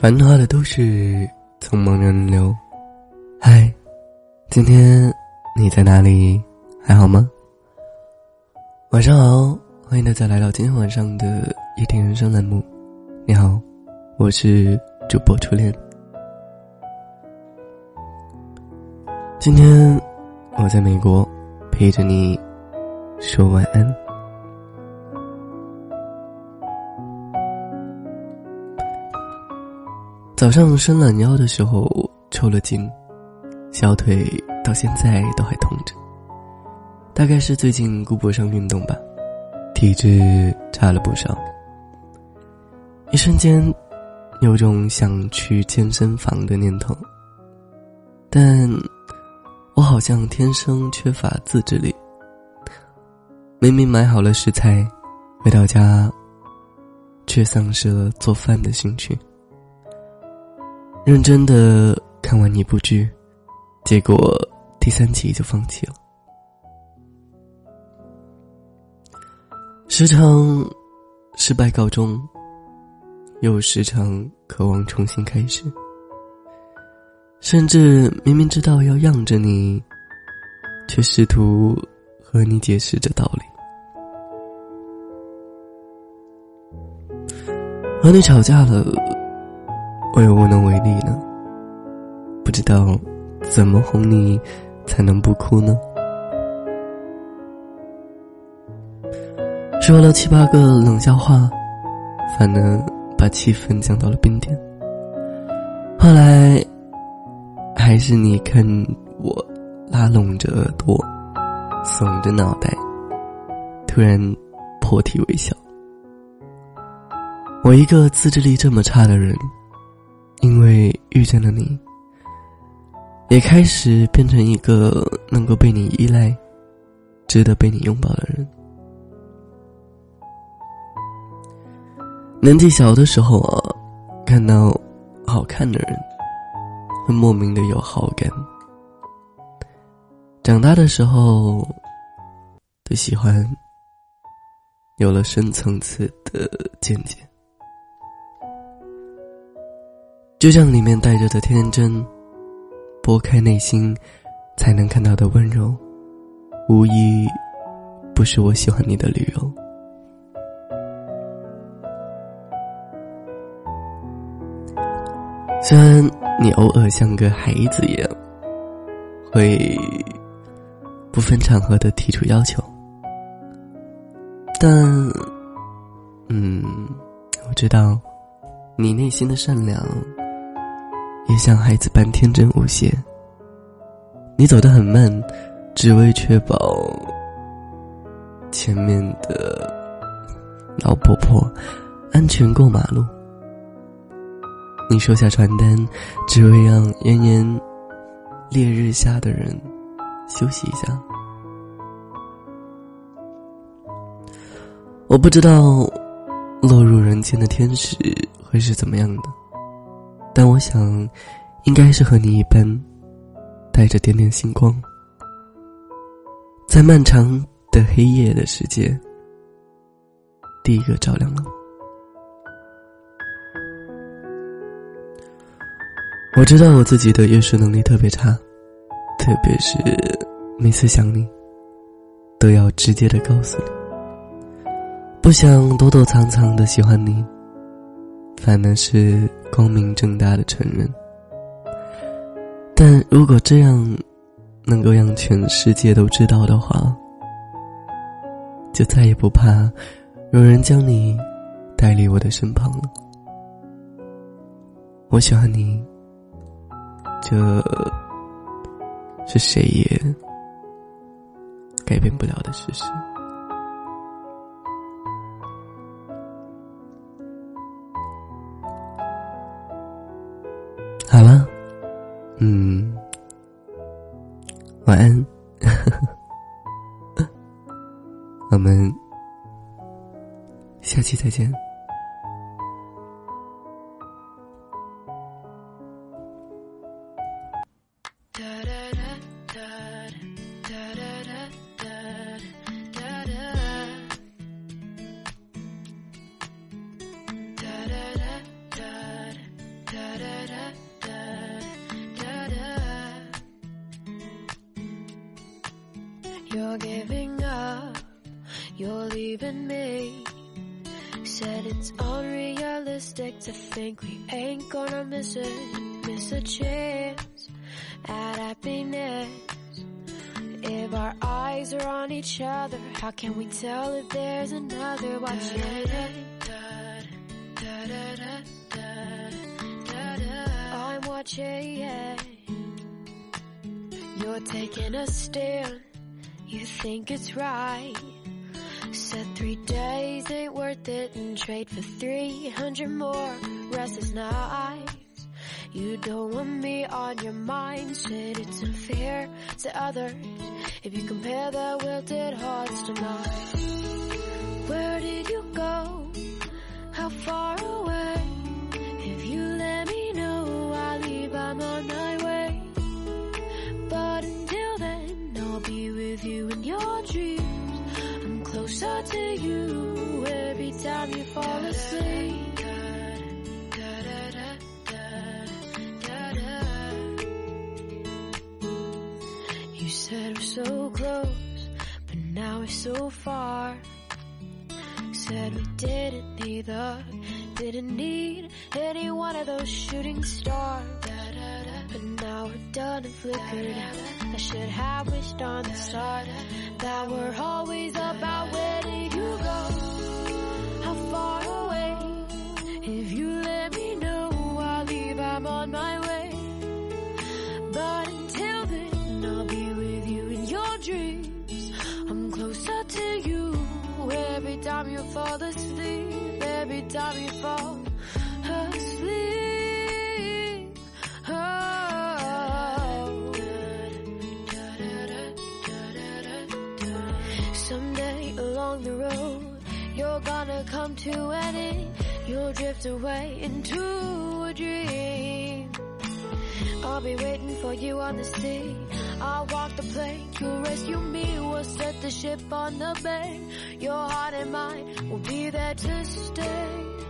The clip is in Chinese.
繁华的都市，匆忙人流。嗨，今天你在哪里？还好吗？晚上好，欢迎大家来到今天晚上的夜听人生栏目。你好，我是主播初恋。今天我在美国陪着你说晚安。早上伸懒腰的时候抽了筋，小腿到现在都还痛着。大概是最近顾不上运动吧，体质差了不少。一瞬间，有种想去健身房的念头。但，我好像天生缺乏自制力。明明买好了食材，回到家，却丧失了做饭的兴趣。认真的看完一部剧，结果第三集就放弃了。时常失败告终，又时常渴望重新开始。甚至明明知道要让着你，却试图和你解释这道理。和你吵架了。我又无能为力呢，不知道怎么哄你才能不哭呢？说了七八个冷笑话，反而把气氛降到了冰点。后来，还是你看我拉拢着耳朵，耸着脑袋，突然破涕为笑。我一个自制力这么差的人。因为遇见了你，也开始变成一个能够被你依赖、值得被你拥抱的人。年纪小的时候啊，看到好看的人，会莫名的有好感；长大的时候，对喜欢有了深层次的见解。就像里面带着的天真，拨开内心，才能看到的温柔，无疑不是我喜欢你的理由。虽然你偶尔像个孩子一样，会不分场合的提出要求，但，嗯，我知道你内心的善良。也像孩子般天真无邪。你走得很慢，只为确保前面的老婆婆安全过马路。你收下传单，只为让炎炎烈日下的人休息一下。我不知道落入人间的天使会是怎么样的。但我想，应该是和你一般，带着点点星光，在漫长的黑夜的世界，第一个照亮了。我知道我自己的阅视能力特别差，特别是每次想你，都要直接的告诉你，不想躲躲藏藏的喜欢你。反而是光明正大的承认，但如果这样能够让全世界都知道的话，就再也不怕有人将你带离我的身旁了。我喜欢你，这是谁也改变不了的事实。嗯，晚安，我们下期再见。You're giving up, you're leaving me. Said it's unrealistic to think we ain't gonna miss it, miss a chance at happiness. If our eyes are on each other, how can we tell if there's another watching? I'm watching. You're taking a stand. You think it's right. Said three days ain't worth it and trade for 300 more restless nights. You don't want me on your mind. Said it's unfair to others if you compare their wilted hearts to mine. You every time you fall asleep. You said we're so close, but now we're so far. Said we didn't need the, didn't need any one of those shooting stars. But now we're done and flickered. I should have wished on the start that we're always about where you're gonna come to an end. You'll drift away into a dream. I'll be waiting for you on the sea. I'll walk the plank, you'll rescue me. We'll set the ship on the bay. Your heart and mine will be there to stay.